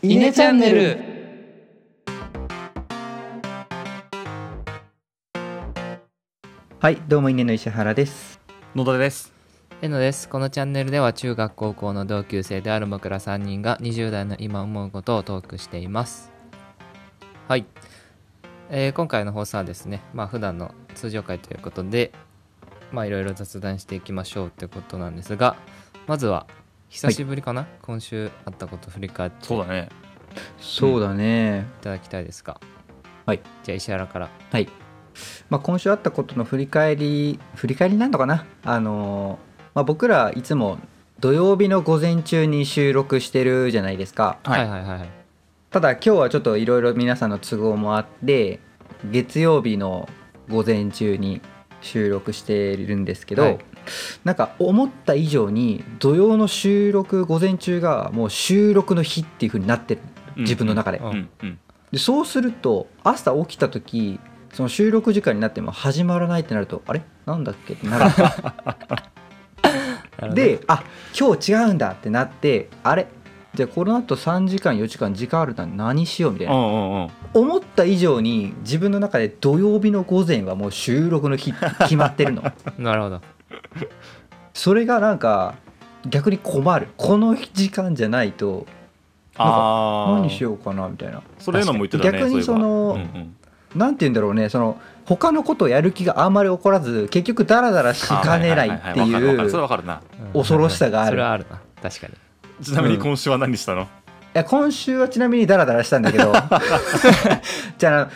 イネチャンネル。はいどうも稲の石原です。野田です。えのです。このチャンネルでは中学高校の同級生である僕ら3人が20代の今思うことをトークしています。はい、えー今回の放送はですねまあ普段の通常会ということでまあいろいろ雑談していきましょうってことなんですがまずは久しぶりかな、今週あったこと振り返って。いそうだね。そうだね、ただきたいですか？はい。じゃあ石原から。はい、まあ、今週あったことの振り返り振り返りなのかな？あのーまあ、僕らいつも土曜日の午前中に収録してるじゃないですか。はいはいはいはい。ただ今日はちょっといろいろ皆さんの都合もあって月曜日の午前中に収録してるんですけど、はいなんか思った以上に土曜の収録午前中がもう収録の日っていう風になってる。自分の中で,、でそうすると朝起きた時その収録時間になっても始まらないってなるとあれ？なんだっけ？ってなる。であ今日違うんだってなってあれ？じゃあこのあと3時間4時間時間あるなら何しようみたいな。思った以上に自分の中で土曜日の午前はもう収録の日決まってるの。なるほど それがなんか逆に困る。この時間じゃないとああ何しようかなみたいな。それのも言ってたね逆にそういえば。そのうんうん。なんて言うんだろうねその他のことをやる気があんまり起こらず結局ダラダラしかねないっていうわかるな。うん。恐ろしさがある。それはあるな。確かに。ちなみに今週は何したの？いや今週はちなみにダラダラしたんだけど。じゃあ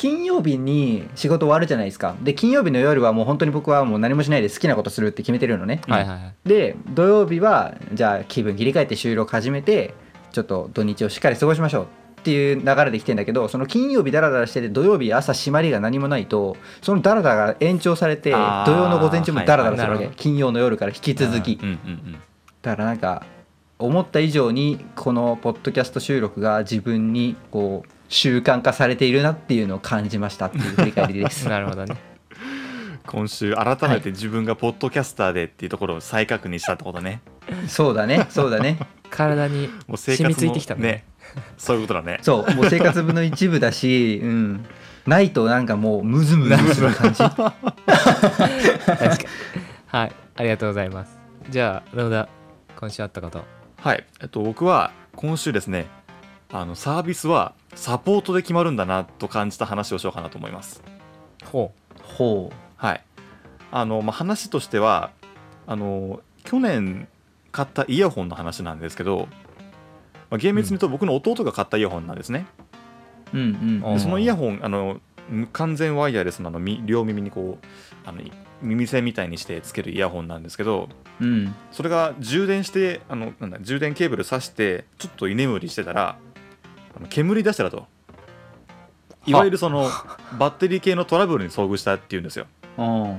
金曜日に仕事終わるじゃないですか。で金曜日の夜はもう本当に僕はもう何もしないで好きなことするって決めてるのね、うんはいはいはい。で土曜日はじゃあ気分切り替えて収録始めてちょっと土日をしっかり過ごしましょうっていう流れで来てんだけどその金曜日ダラダラしてて土曜日朝締まりが何もないとそのダラダラが延長されて土曜の午前中もダラダラするわけ、はいはい。金曜の夜から引き続き。うんうんうん。だからなんか思った以上にこのポッドキャスト収録が自分にこう習慣化されているなっていうのを感じましたっていう振り返りです。なるほどね。今週改めて自分がポッドキャスターでっていうところを再確認したってことね。そうだねそうだね。体にもう生染みついてきたね。ねそういうことだね。そうもう生活部の一部だし、うん、ないとなんかもうムズムズする感じ。確かに。はいありがとうございます。じゃあ野田今週あったこと。はいえっと僕は今週ですねあのサービスはサポートで決まるんだなと感じた話をしようかなと思います。ほほはい。あの、まあ、話としてはあの去年買ったイヤホンの話なんですけど、まあ、厳密に言うと僕の弟が買ったイヤホンなんですね、ううんうん。そのイヤホンあの完全ワイヤレスのあのみ両耳にこうあの耳栓みたいにしてつけるイヤホンなんですけどうん。それが充電してあのなんだ充電ケーブル挿してちょっと居眠りしてたらあの煙出したらと。いわゆるそのバッテリー系のトラブルに遭遇したっていうんですよ。うん。う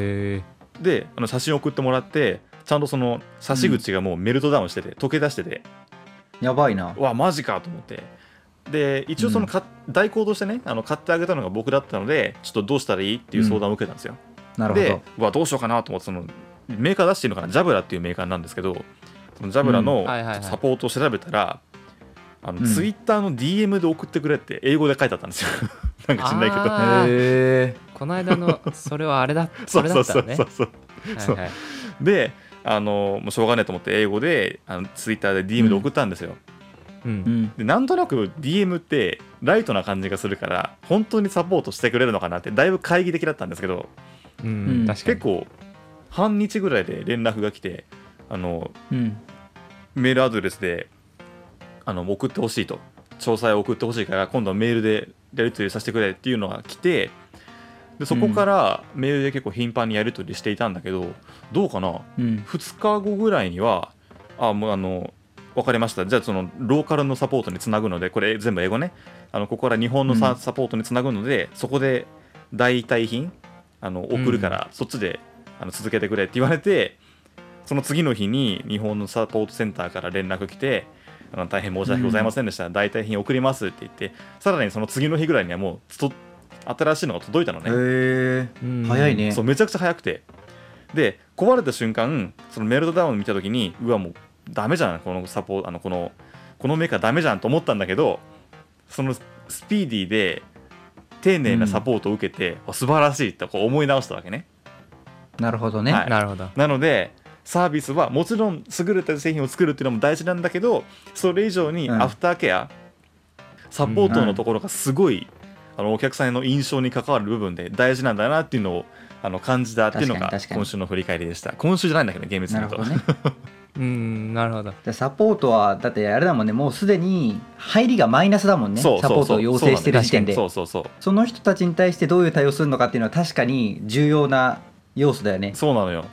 へえ。であの写真送ってもらってちゃんとその差し口がもうメルトダウンしてて、溶け出してて。やばいな。うわマジかと思って。で一応そのか、代行としてねあの買ってあげたのが僕だったのでちょっとどうしたらいいっていう相談を受けたんですよ、なるほど。でうわどうしようかなと思ってそのメーカー出してるのかな？ジャブラっていうメーカーなんですけどそのジャブラのうん。はいはいはい。サポートを調べたら、あのうん。ツイッターの DM で送ってくれって英語で書いてあったんですよ。なんか知んないけど。へえこの間のそれはあれだ。そ そうれだそう。ったのね。そうそうそう。そうはいはい。であのもうしょうがねえと思って英語であのツイッターで DM で送ったんですよ、ううん。んでなんとなく DM ってライトな感じがするから本当にサポートしてくれるのかなってだいぶ懐疑的だったんですけどうん結構半日ぐらいで連絡が来てあのうん。メールアドレスであの送ってほしいと。詳細を送ってほしいから今度はメールでやり取りさせてくれっていうのが来てでそこからメールで結構頻繁にやり取りしていたんだけどどうかな？うん。2日後ぐらいにはあもうあの分かりました。じゃあそのローカルのサポートにつなぐのでこれ全部英語ね。あのここから日本のサ,、うん。サポートにつなぐのでそこで代替品あの送るから、そっちであの続けてくれって言われてその次の日に日本のサポートセンターから連絡来てあの大変申し訳ございませんでした、代替品送りますって言ってさらにその次の日ぐらいにはもうと新しいのが届いたのね、へえうん。早いね。そうめちゃくちゃ早くて。で壊れた瞬間そのメルトダウン見た時にうわもうダメじゃん。このサポあのこのこのメーカーダメじゃんと思ったんだけどそのスピーディーで丁寧なサポートを受けて、あ素晴らしいってこう思い直したわけね。なるほどね、はい。なるほど。なのでサービスはもちろん優れた製品を作るっていうのも大事なんだけどそれ以上にうん。アフターケア、サポートのところがすごい、あのお客さんへの印象に関わる部分で大事なんだなっていうのをあの感じたっていうのが今週の振り返りでした。今週じゃないんだけど厳密に言うと。うんなるほど。でサポートはだってあれだもんね。もうすでに入りがマイナスだもんね。そうそうそう。サポートを要請してる時点で。そうそうそう。その人たちに対してどういう対応するのかっていうのは確かに重要な要素だよね。そうなのよ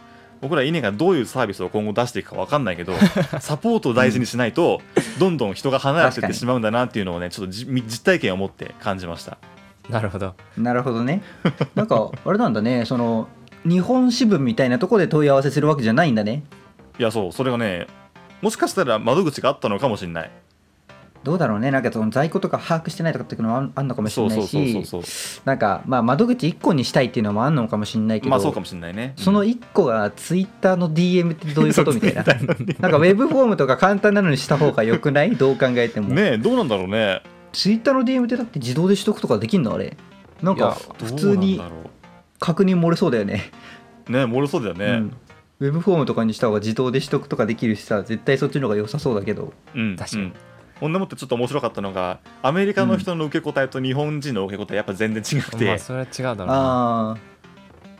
僕ら稲がどういうサービスを今後出していくか分かんないけど サポートを大事にしないとどんどん人が離れていってしまうんだなっていうのをねちょっとじ実体験を持って感じました。なるほど。なるほどね。なんかあれなんだね。その日本支部みたいなところで問い合わせするわけじゃないんだね。いやそう。それがねもしかしたら窓口があったのかもしれないどうだろうね。なんかその在庫とか把握してないとかっていうのもあんあんのかもしれないしなんかまあ窓口1個にしたいっていうのもあんのかもしれないけど、まあそうかもしれないね。その1個がツイッターの DM ってどういうことみたいな。なんかウェブフォームとか簡単なのにした方がよくない？どう考えても、ねえどうなんだろうね。ツイッターの DM ってだって自動で取得とかできんのあれ？なんか普通に確認漏れそうだよね。うね漏れそうだよね。うん、ウェブフォームとかにした方が自動で取得とかできるしさ絶対そっちの方が良さそうだけど。うん、確かに。うんほんでもってちょっと面白かったのがアメリカの人の受け答えと日本人の受け答えやっぱ全然違くて、まあそれは違うだろうな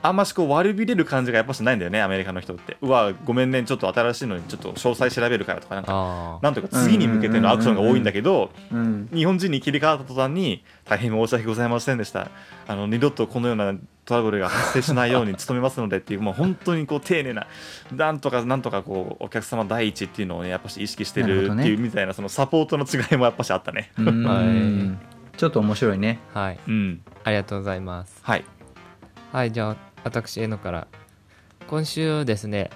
あんましこう悪びれる感じがやっぱしないんだよねアメリカの人って。うわごめんねちょっと新しいのにちょっと詳細調べるからとかなんかあなんとか次に向けてのアクションが多いんだけどうん日本人に切り替わった途端に大変申し訳ございませんでした。あの二度とこのようなトラブルが発生しないように努めますのでっていうもう本当にこう丁寧ななんとかなんとかこうお客様第一っていうのをねやっぱし意識してるっていうみたいなそのサポートの違いもやっぱしあったね。はい。ちょっと面白いね。あはい。うん。ありがとうございます。はい。はいじゃあ私えのから。今週ですね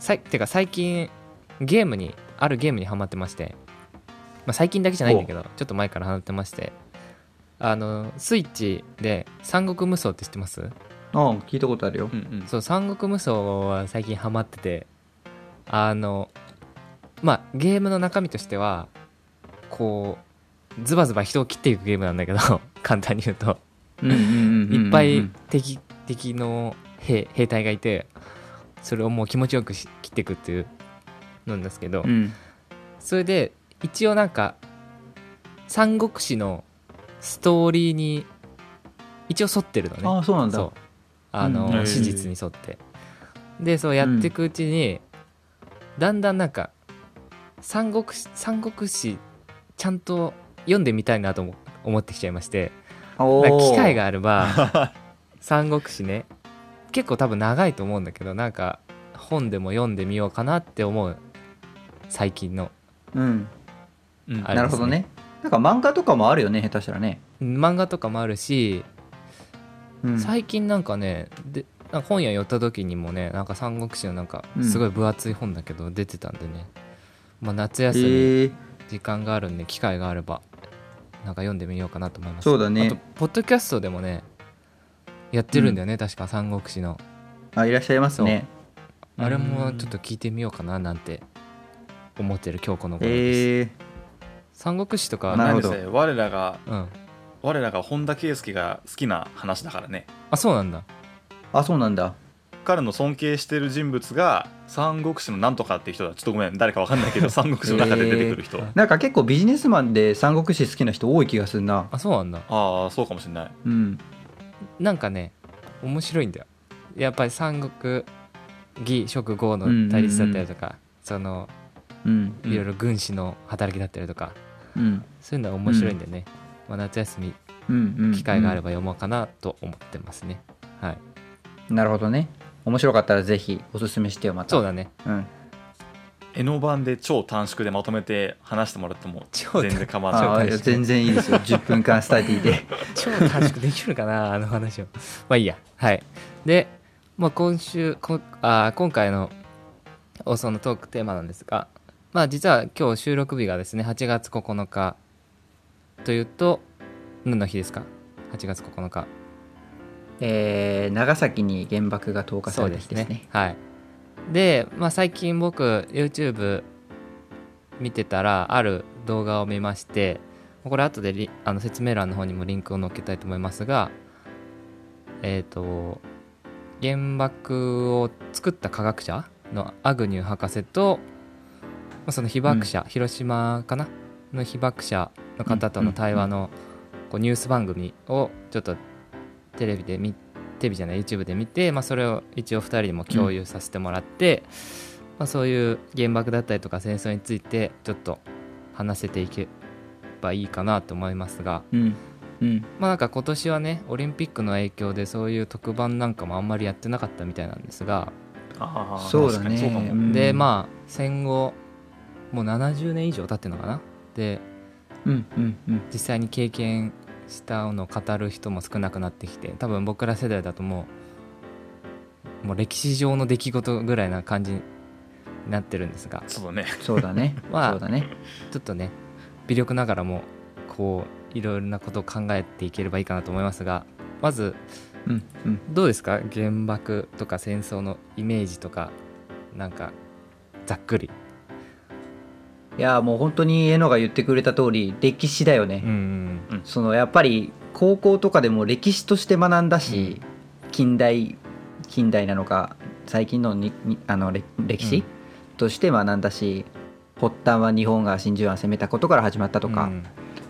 さいてか最近ゲームにあるゲームにハマってまして、まあ、最近だけじゃないんだけどちょっと前からハマってまして。あのスイッチで三国無双って知ってます？ああ聞いたことあるよ。うんうん。そう三国無双は最近ハマってて。あのまあゲームの中身としてはこうズバズバ人を切っていくゲームなんだけど 簡単に言うと。いっぱい敵敵の兵兵隊がいてそれをもう気持ちよくし切っていくっていうのなんですけど、うん。それで一応なんか三国志のストーリーに一応沿ってるのね。ああそうなんだ。あの、うん。史実に沿って。でそうやっていくうちに、だんだんなんか三国志三国志ちゃんと読んでみたいなと思思ってきちゃいまして。機会ががあれば 三国志ね。結構多分長いと思うんだけどなんか本でも読んでみようかなって思う。最近の。うん。うん。なるほどね。なんか漫画とかもあるよね下手したらね。漫画とかもあるし、うん。最近なんかねで本屋寄った時にもねなんか三国志のなんかうん。すごい分厚い本だけど出てたんでね、まあ、夏休み時間があるんで機会があればなんか読んでみようかなと思います。そうだね。あとポッドキャストでもねやってるんだよね、確か三国志の。あいらっしゃいますね。あれもちょっと聞いてみようかななんて思ってる今日この頃です、へえ。三国志とかなるほど。何せ我らがうん。我らが本田圭佑が好きな話だからね。あそうなんだ。あそうなんだ。彼の尊敬してる人物が三国志のなんとかっていう人だ。ちょっとごめん誰かわかんないけど 三国志の中で出てくる人、え。ーなんか結構ビジネスマンで三国志好きな人多い気がするな。あそうなんだ。ああそうかもしれない。うんなんかね面白いんだよ。やっぱり三国義蜀呉の対立だったりとか、そのうんうん。いろいろ軍師の働きだったりとか、うん。そういうのは面白いんでね、まあ、夏休みうんうん。機会があれば読もうかなと思ってますね、はい。なるほどね。面白かったらぜひおすすめしてよまた。そうだね。うんエノ版で超短縮でまとめて話してもらっても超全然構わない。全然いいですよ。10分間スタディで超短縮できるかなあの話を。まあいいや。はい。で、まあ、今週こあ今回の放送のトークテーマなんですがまあ実は今日収録日がですね8月9日というと何の日ですか？8月9日。えー長崎に原爆が投下された日ですね。はいで、まあ、最近僕 YouTube 見てたらある動画を見ましてこれ後でリあの説明欄の方にもリンクを載っけたいと思いますがえっ、と原爆を作った科学者のアグニュー博士とまあその被爆者、広島かな？の被爆者の方との対話のこうニュース番組をちょっとテレビで見テレビじゃない YouTube で見て、まあ、それを一応2人でも共有させてもらって、まあ、そういう原爆だったりとか戦争についてちょっと話せていけばいいかなと思いますがうん。うん。まあなんか今年はねオリンピックの影響でそういう特番なんかもあんまりやってなかったみたいなんですがあー。そうだね。でまあ戦後もう70年以上経ってるのかな？でうんうんうん。実際に経験したのを語る人も少なくなってきて多分僕ら世代だともうもう歴史上の出来事ぐらいな感じになってるんですがそうだね。そうだね。まあそうだね。ちょっとね微力ながらもこういろいろなことを考えていければいいかなと思いますがまずうんうん。どうですか？原爆とか戦争のイメージとかなんかざっくりいやもう本当にえのが言ってくれた通り歴史だよね、うんそのやっぱり高校とかでも歴史として学んだし、近代近代なのか最近のににあのれ歴史、うん。として学んだし発端は日本が真珠湾を攻めたことから始まったとか、うん。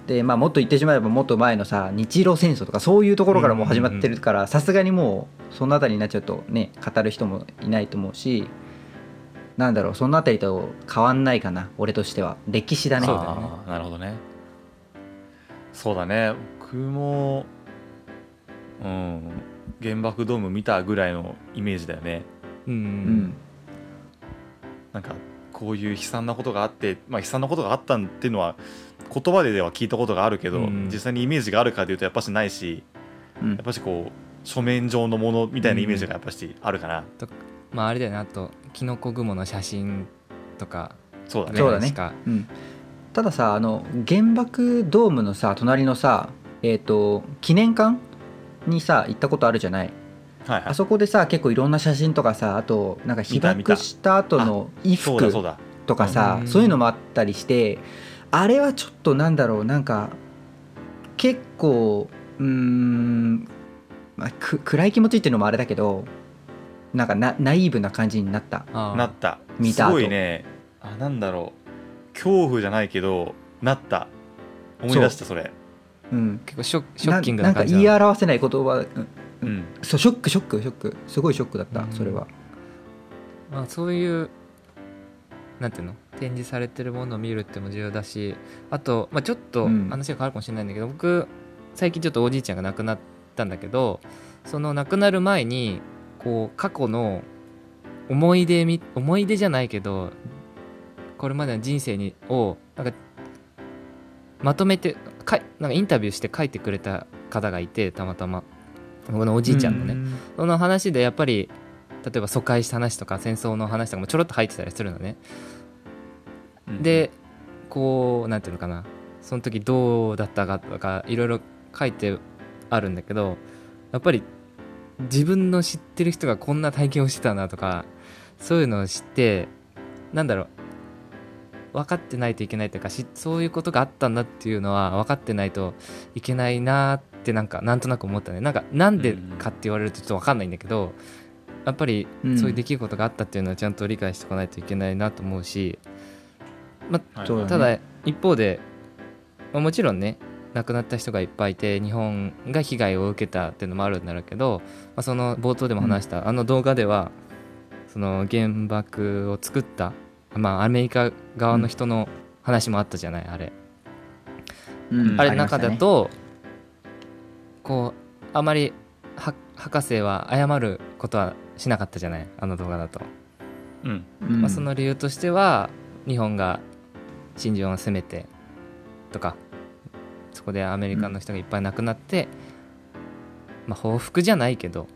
でまあもっと言ってしまえばもっと前のさ日露戦争とかそういうところからもう始まってるからさすがにもうそのあたりになっちゃうとね語る人もいないと思うしなんだろうそのあたりと変わんないかな俺としては。歴史だね。あーなるほどね。そうだね。僕もうん原爆ドーム見たぐらいのイメージだよね。うんううん。ん。なんかこういう悲惨なことがあって、まあ、悲惨なことがあったっていうのは言葉ででは聞いたことがあるけど、うん実際にイメージがあるかというとやっぱしないしうん。やっぱしこう書面上のものみたいなイメージがやっぱしあるかな、まああれだよねあとキノコ雲の写真とかそうだね。そうだね。うん、たださあの原爆ドームのさ隣のさえっ、と記念館にさ行ったことあるじゃない？はいはい。あそこでさ結構いろんな写真とかさあとなんか被爆した後の衣服とかさうん。そういうのもあったりしてあれはちょっとなんだろうなんか結構うーん、まあ、く暗い気持ちっていうのもあれだけどなんかなナイーブな感じになった。なった。す見た後。ごいね。あなんだろう。恐怖じゃないけどなった。思い出したそれ。うん。結構ショショッキングな感じなの。言い表せない言葉うん。うん。そうショックショックショック。すごいショックだったうん。それは。まあ、そういうなんていうの？展示されてるものを見るっても重要だしあと、まあ、ちょっとうん。話が変わるかもしれないんだけど、僕最近ちょっとおじいちゃんが亡くなったんだけどその亡くなる前にこう過去の思い出み思い出じゃないけどこれまでの人生にをなんかまとめてかいなんかインタビューして書いてくれた方がいてたまたま。僕のおじいちゃんのね、その話でやっぱり例えば疎開した話とか戦争の話とかもちょろっと入ってたりするのね。うん。でこうなんていうのかな。その時どうだったかとかいろいろ書いてあるんだけどやっぱり自分の知ってる人がこんな体験をしてたなとかそういうのを知ってなんだろう分かってないといけないというかしそういうことがあったんだっていうのは分かってないといけないなってなんかなんとなく思ったね。なんかなんでかって言われるとちょっと分かんないんだけどやっぱりうん。そういう出来事があったっていうのはちゃんと理解しておかないといけないなと思うし、はい。そうだねただ一方で、まあもちろんね亡くなった人がいっぱいいて日本が被害を受けたっていうのもあるんだろうけど、まあ、その冒頭でも話した、あの動画ではその原爆を作った、まあ、アメリカ側の人の話もあったじゃないあれ。うんあれの中だと、こうあまりは博士は謝ることはしなかったじゃないあの動画だと。うんうんまあ、その理由としては日本が真珠湾を攻めてとかそこでアメリカの人がいっぱい亡くなって、まあ、報復じゃないけど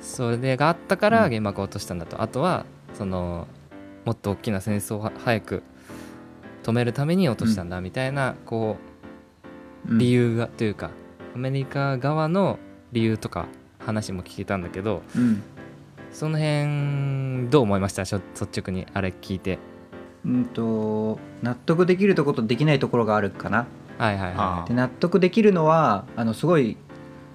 それがあったからうん。原爆を落としたんだと、あとはそのもっと大きな戦争をは早く止めるために落としたんだみたいなこううん。理由が、というかアメリカ側の理由とか話も聞けたんだけどうん。その辺どう思いました？率直にあれ聞いて。うんと納得できるところとできないところがあるかなはいはいはで納得できるのはあのすごい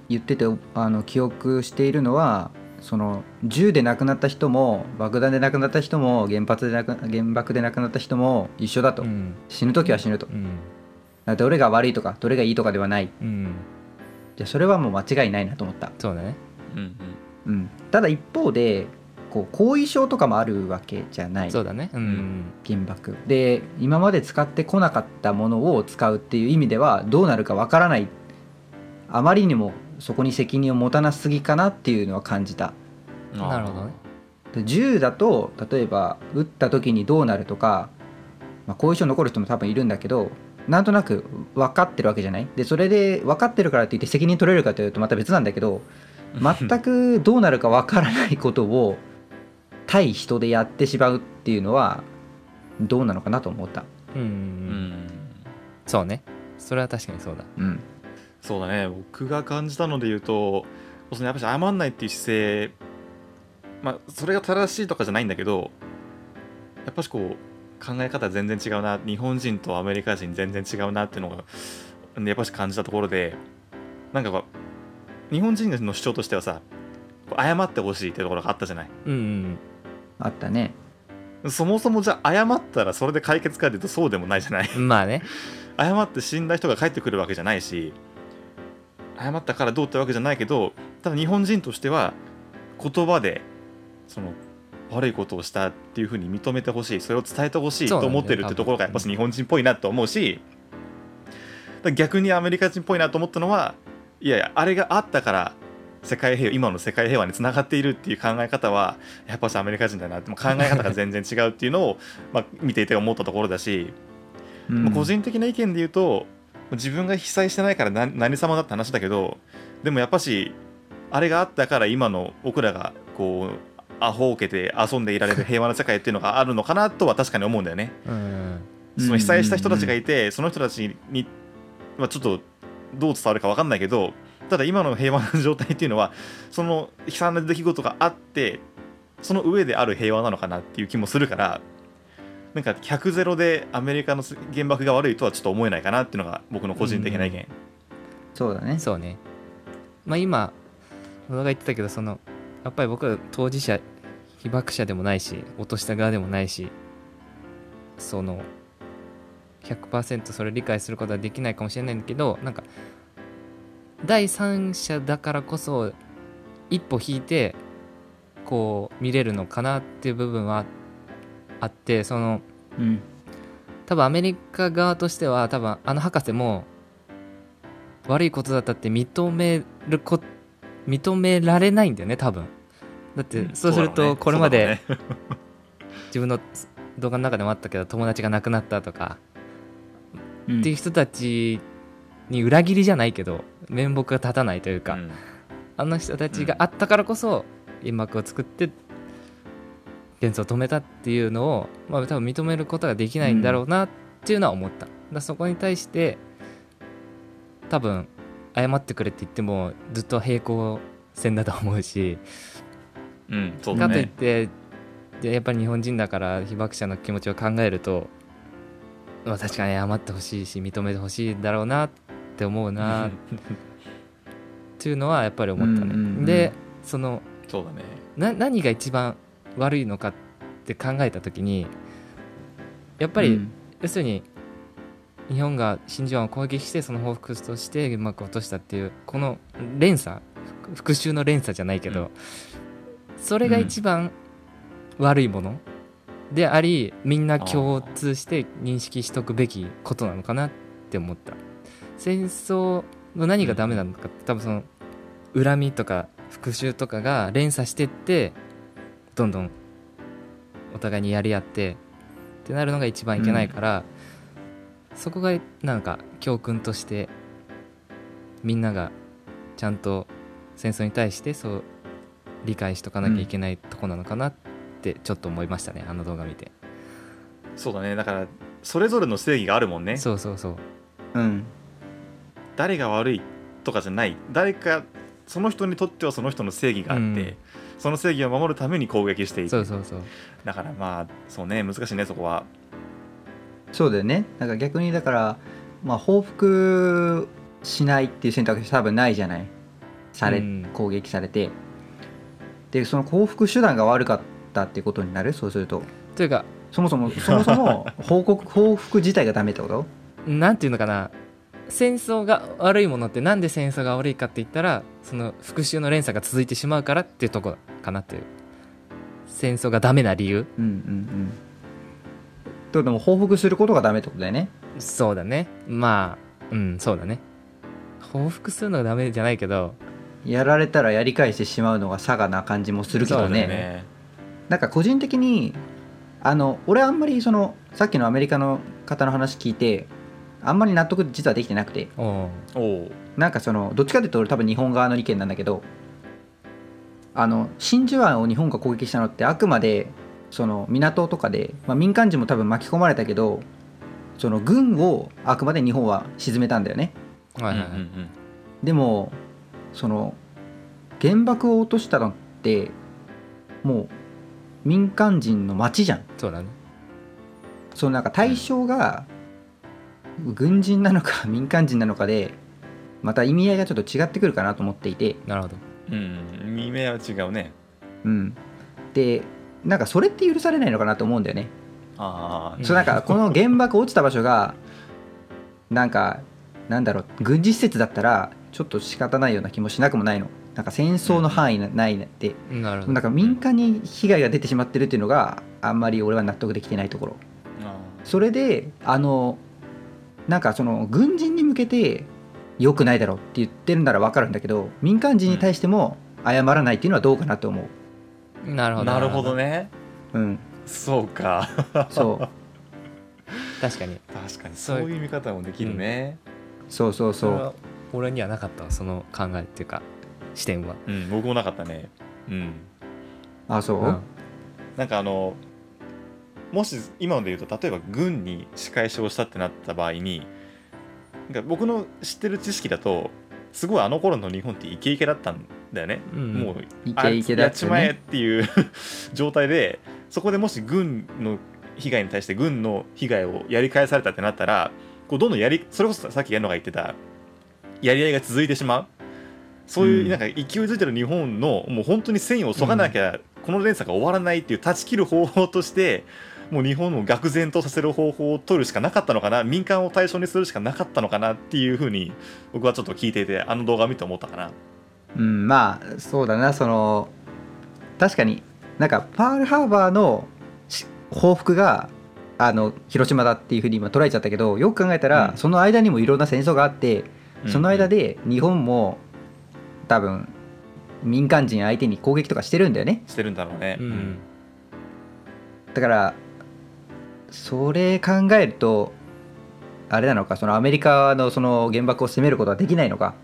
言っててあの記憶しているのはその銃で亡くなった人も爆弾で亡くなった人も原発で亡く原爆で亡くなった人も一緒だと、いうん。死ぬ時は死ぬと。うん。どれが悪いとかどれがいいとかではない。うん。じゃそれはもう間違いないなと思った、そうだね。うんうん。うん、ただ一方でこう後遺症とかもあるわけじゃない。そうだね。うん。ん原爆で今まで使ってこなかったものを使うっていう意味ではどうなるかわからない。あまりにもそこに責任を持たなすぎかなっていうのは感じた。なるほどね。で銃だと例えば撃った時にどうなるとか、まあ、後遺症残る人も多分いるんだけどなんとなく分かってるわけじゃない？でそれで分かってるからって言って責任取れるかというとまた別なんだけど 全くどうなるか分からないことを対人でやってしまうっていうのはどうなのかなと思った。うん。そうね。それは確かにそうだ。うん。そうだね。僕が感じたので言うとそのやっぱり謝んないっていう姿勢まあそれが正しいとかじゃないんだけどやっぱしこう考え方全然違うな。日本人とアメリカ人全然違うなっていうのがやっぱし感じたところでなんかこう日本人の主張としてはさ謝ってほしいってところがあったじゃない。うんうんあったね。そもそもじゃあ謝ったらそれで解決かっていうとそうでもないじゃない。う んまあね。謝って死んだ人が帰ってくるわけじゃないし謝ったからどうってわけじゃないけどただ日本人としては言葉でその悪いことをしたっていうふうに認めてほしいそれを伝えてほしいと思ってるってところがやっぱし日本人っぽいなと思うし逆にアメリカ人っぽいなと思ったのはいやいやあれがあったから世界平和今の世界平和につながっているっていう考え方はやっぱしアメリカ人だなって考え方が 全然違うっていうのを、まあ、見ていて思ったところだしうん。まあ個人的な意見で言うと自分が被災してないから何何様だって話だけどでもやっぱしあれがあったから今の僕らがこうアホを受けて遊んでいられる平和な世界っていうのがあるのかなとは確かに思うんだよね。うん。その被災した人たちがいてその人たちに、まあ、ちょっとどう伝わるか分かんないけどただ今の平和な状態っていうのはその悲惨な出来事があってその上である平和なのかなっていう気もするからなんか100ゼロでアメリカの原爆が悪いとはちょっと思えないかなっていうのが僕の個人的な意見。そうだね。そうね。まあ今野田が言ってたけどそのやっぱり僕は当事者被爆者でもないし落とした側でもないしその100%それを理解することはできないかもしれないんだけどなんか第三者だからこそ一歩引いてこう見れるのかなっていう部分はあってそのうん。多分アメリカ側としては多分あの博士も悪いことだったって認めるこ認められないんだよね多分。だってそうするとこれまで自分の動画の中でもあったけど友達が亡くなったとかうん。っていう人たちに裏切りじゃないけど面目が立たないというか、うん。あの人たちがあったからこそ原爆を作って戦争を止めたっていうのを、まあ、多分認めることができないんだろうなっていうのは思った、だそこに対して多分謝ってくれって言ってもずっと平行線だと思うし、うんそうだかといっね。てでやっぱり日本人だから被爆者の気持ちを考えると、まあ、確かに謝ってほしいし認めてほしいだろうなって思うな。っていうのはやっぱり思ったね、うんうんうん。でそのそうだね。な何が一番悪いのかって考えた時にやっぱり、うん。要するに日本が真珠湾を攻撃してその報復として原爆を落としたっていうこの連鎖復復讐の連鎖じゃないけど、うん。それが一番悪いものでありみんな共通して認識しとくべきことなのかなって思った戦争の何がダメなのかって多分その恨みとか復讐とかが連鎖してってどんどんお互いにやり合ってってなるのが一番いけないから、そこがなんか教訓としてみんながちゃんと戦争に対してそう理解しとかなきゃいけないとこなのかなってちょっと思いましたね、あの動画見てそうだね。だからそれぞれの正義があるもんね。そうそうそううん誰が悪いとかじゃない。誰かその人にとってはその人の正義があって、うん。その正義を守るために攻撃していく。そうそうそう。だからまあそうね難しいねそこは。そうだよね。なんか逆にだからまあ報復しないっていう選択肢多分ないじゃない？され、うん。攻撃されて。でその報復手段が悪かったっていうことになる？そうすると。というかそもそもそもそも報告 報復自体がダメってこと？なんていうのかな戦争が悪いものってなんで戦争が悪いかって言ったらその復讐の連鎖が続いてしまうからっていうとこかなっていう。戦争がダメな理由。うんうんうん。とでも報復することがダメってことだよね。そうだね。まあうんそうだね。報復するのがダメじゃないけど。やられたらやり返してしまうのが差がな感じもするけどね。よね。なんか個人的にあの俺あんまりそのさっきのアメリカの方の話聞いてあんまり納得実はできてなくて。なんかそのどっちかというと俺多分日本側の意見なんだけどあの真珠湾を日本が攻撃したのってあくまでその港とかで、まあ、民間人も多分巻き込まれたけどその軍をあくまで日本は沈めたんだよね。はいはいはい、でもその原爆を落としたのってもう民間人の町じゃん。そうだね。そのなんか対象が軍人なのか 民間人なのかでまた意味合いがちょっと違ってくるかなと思っていて。なるほど。うんうん見目は違うね。うん。でなんかそれって許されないのかなと思うんだよね。あうんそうなんかこの原爆落ちた場所がなんかなんだろう軍事施設だったらちょっと仕方ないような気もしなくもないの。なんか戦争の範囲なないなって。なるほど。なんか民間に被害が出てしまってるっていうのがあんまり俺は納得できてないところ。あそれであのなんかその軍人に向けて良くないだろうって言ってるなら分かるんだけど民間人に対しても謝らないっていうのはどうかなと思う。なるほど。なるほどね。うん。そうか。そう。確かに。確かに。そそう。ういう見方もできるね。そうそうそう。それは俺にはなかったわその考えっていうか視点は。うん僕もなかったね。うん。あそう、うん。なんかあのもし今ので言うと例えば軍に仕返しをしたってなった場合になんか僕の知ってる知識だとすごいあの頃の日本ってイケイケだったんだよね、うん。もうイケイケだやっね。ったちまえっていう 状態でそこでもし軍の被害に対して軍の被害をやり返されたってなったらこうどんどんやりそれこそさっきやるのが言ってたやり合いが続いてしまう。そういううん。なんか勢いづいてる日本のもう本当に戦意をそがなきゃこの連鎖が終わらないっていう断ち切る方法としてもう日本を愕然とさせる方法を取るしかなかったのかな。民間を対象にするしかなかったのかなっていうふうに僕はちょっと聞いていてあの動画を見て思ったかな。うんまあそうだな。その確かになんかパールハーバーのし報復があの広島だっていうふうに今捉えちゃったけどよく考えたら、うん。その間にもいろんな戦争があってその間でで日本も多分民間人相手に攻撃とかしてるんだよね。してるんだろうね。うん。だからそれ考えるとあれなのかそのアメリカのその原爆を攻めることはできないのか？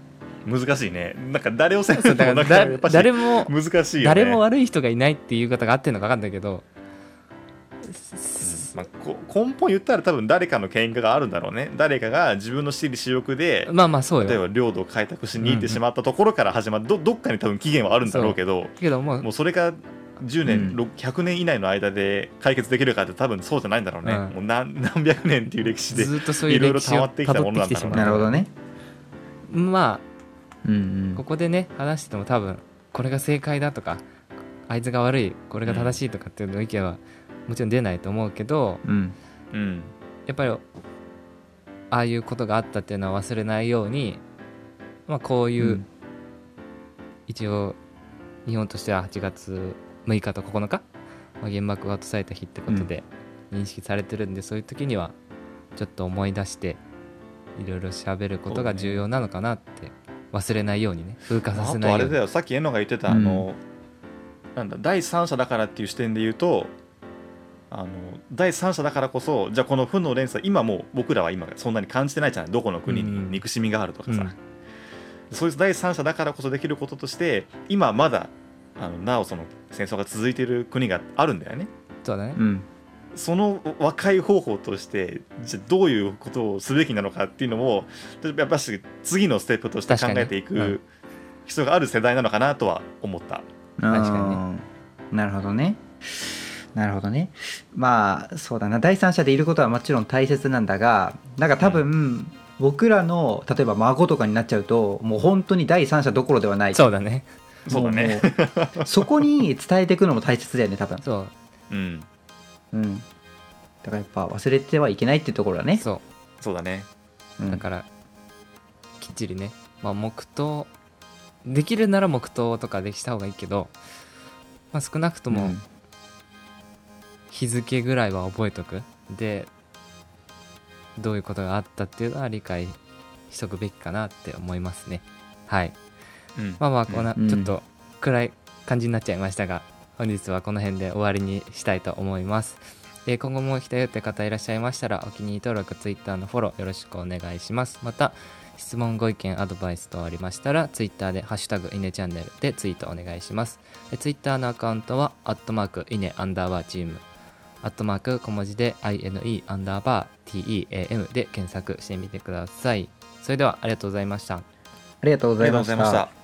難しいね。なんか誰を攻めそうても誰も難しいよね。誰も悪い人がいないっていう方が合ってるのか分かんないけどまあ、こ根本言ったら多分誰かの喧嘩があるんだろうね。誰かが自分の私利私欲でまあまあそう例えよば領土を開拓しに行ってしまったところから始まる、どどっかに多分期限はあるんだろうけどけどもうもうそれが10年、うん。ろ100年以内の間で解決できるかって多分そうじゃないんだろうね、うん。もう何何百年っていう歴史でずっとそういういろいろ歴史を溜まってきた辿ものなんだろうなるほどね。まうんあここでね話してても多分これが正解だとかあいつが悪いこれが正しいとかっていうの意見はもちろん出ないと思うけどうん。うん。うんやっぱりああいうことがあったっていうのは忘れないようにまあこういう、うん。一応日本としては8月6日と9日、まあ、原爆が落とされた日ってことで認識されてるんで、そういう時にはちょっと思い出していろいろ喋ることが重要なのかなって忘れないようにね風化さあせないように。とあれだよさっき遠野が言ってた、うん。あのなんだ第三者だからっていう視点で言うとあの第三者だからこそじゃあこの負の連鎖今もう僕らは今そんなに感じてないじゃない？どこの国うん。に憎しみがあるとかさ、うん。そういう第三者だからこそできることとして今まだあのなおその戦争が続いている国があるんだよね。そうだね。うん。その和解方法としてじゃあどういうことをすべきなのかっていうのもやっぱし次のステップとして考えていく必要がある世代なのかなとは思った。確かにね。なるほどね。なるほどね。まあそうだな。第三者でいることはもちろん大切なんだがなんか多分、僕らの例えば孫とかになっちゃうともう本当に第三者どころではない。そうだねそうだね。もうもう。そこに伝えていくのも大切だよね多分。そう。うん。うん。だからやっぱ忘れてはいけないっていうところだね。そそうだね。うん。うだからきっちりね、まあ、黙祷できるなら黙祷とかでした方がいいけど、まあ、少なくともうん。日付ぐらいは覚えとく。でどういうことがあったっていうのは理解しとくべきかなって思いますね。はい。うんまあまあこんなうん。ちょっと暗い感じになっちゃいましたが、本日はこの辺で終わりにしたいと思います、えー今後も来たよって方いらっしゃいましたらお気に入り登録 Twitter のフォローよろしくお願いします。また質問ご意見アドバイス等ありましたら Twitter で「ハッシュタグイネチャンネル」でツイートお願いします。え Twitter のアカウントはアットマークイネアンダーバーチーム。アットマーク小文字で INE アンダーバー TEAM で検索してみてください。それではありがとうございました。ありがとうございました